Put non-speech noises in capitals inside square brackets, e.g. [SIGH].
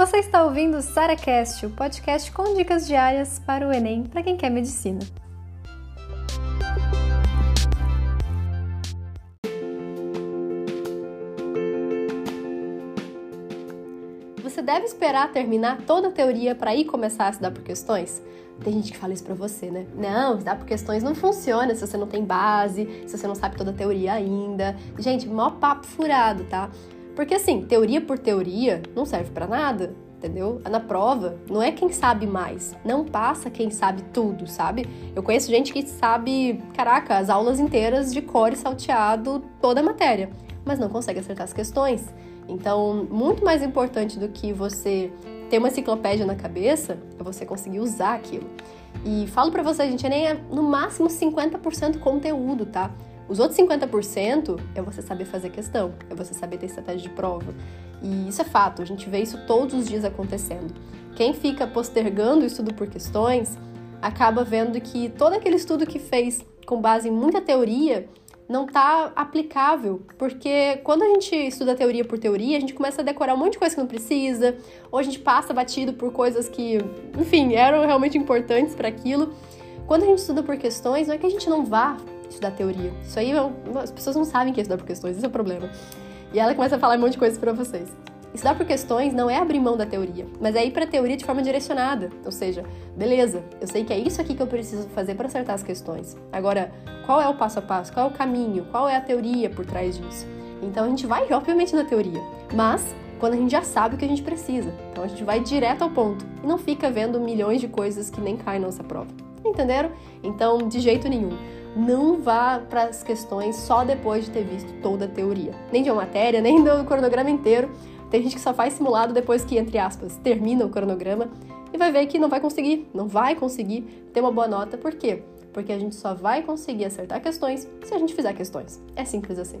Você está ouvindo o SaraCast, o podcast com dicas diárias para o Enem para quem quer medicina. Você deve esperar terminar toda a teoria para ir começar a estudar por questões? Tem gente que fala isso pra você, né? Não, estudar por questões não funciona se você não tem base, se você não sabe toda a teoria ainda. Gente, maior papo furado, tá? Porque assim, teoria por teoria não serve para nada, entendeu? Na prova, não é quem sabe mais, não passa quem sabe tudo, sabe? Eu conheço gente que sabe, caraca, as aulas inteiras de core salteado, toda a matéria, mas não consegue acertar as questões. Então, muito mais importante do que você ter uma enciclopédia na cabeça é você conseguir usar aquilo. E falo para vocês, gente, nem é no máximo 50% conteúdo, tá? Os outros 50% é você saber fazer questão, é você saber ter estratégia de prova. E isso é fato, a gente vê isso todos os dias acontecendo. Quem fica postergando o estudo por questões acaba vendo que todo aquele estudo que fez com base em muita teoria não está aplicável, porque quando a gente estuda teoria por teoria, a gente começa a decorar um monte de coisa que não precisa, ou a gente passa batido por coisas que, enfim, eram realmente importantes para aquilo. Quando a gente estuda por questões, não é que a gente não vá estudar teoria. Isso aí, as pessoas não sabem que é estudar por questões, esse é o problema. E ela começa a falar um monte de coisas para vocês. Estudar por questões não é abrir mão da teoria, mas é ir para a teoria de forma direcionada. Ou seja, beleza, eu sei que é isso aqui que eu preciso fazer para acertar as questões. Agora, qual é o passo a passo? Qual é o caminho? Qual é a teoria por trás disso? Então a gente vai, obviamente, na teoria, mas quando a gente já sabe o que a gente precisa. Então a gente vai direto ao ponto e não fica vendo milhões de coisas que nem caem na nossa prova. Entenderam? Então, de jeito nenhum não vá para as questões só depois de ter visto toda a teoria, nem de uma matéria, [LAUGHS] nem do cronograma inteiro. Tem gente que só faz simulado depois que, entre aspas, termina o cronograma e vai ver que não vai conseguir, não vai conseguir ter uma boa nota. Por quê? Porque a gente só vai conseguir acertar questões se a gente fizer questões. É simples assim.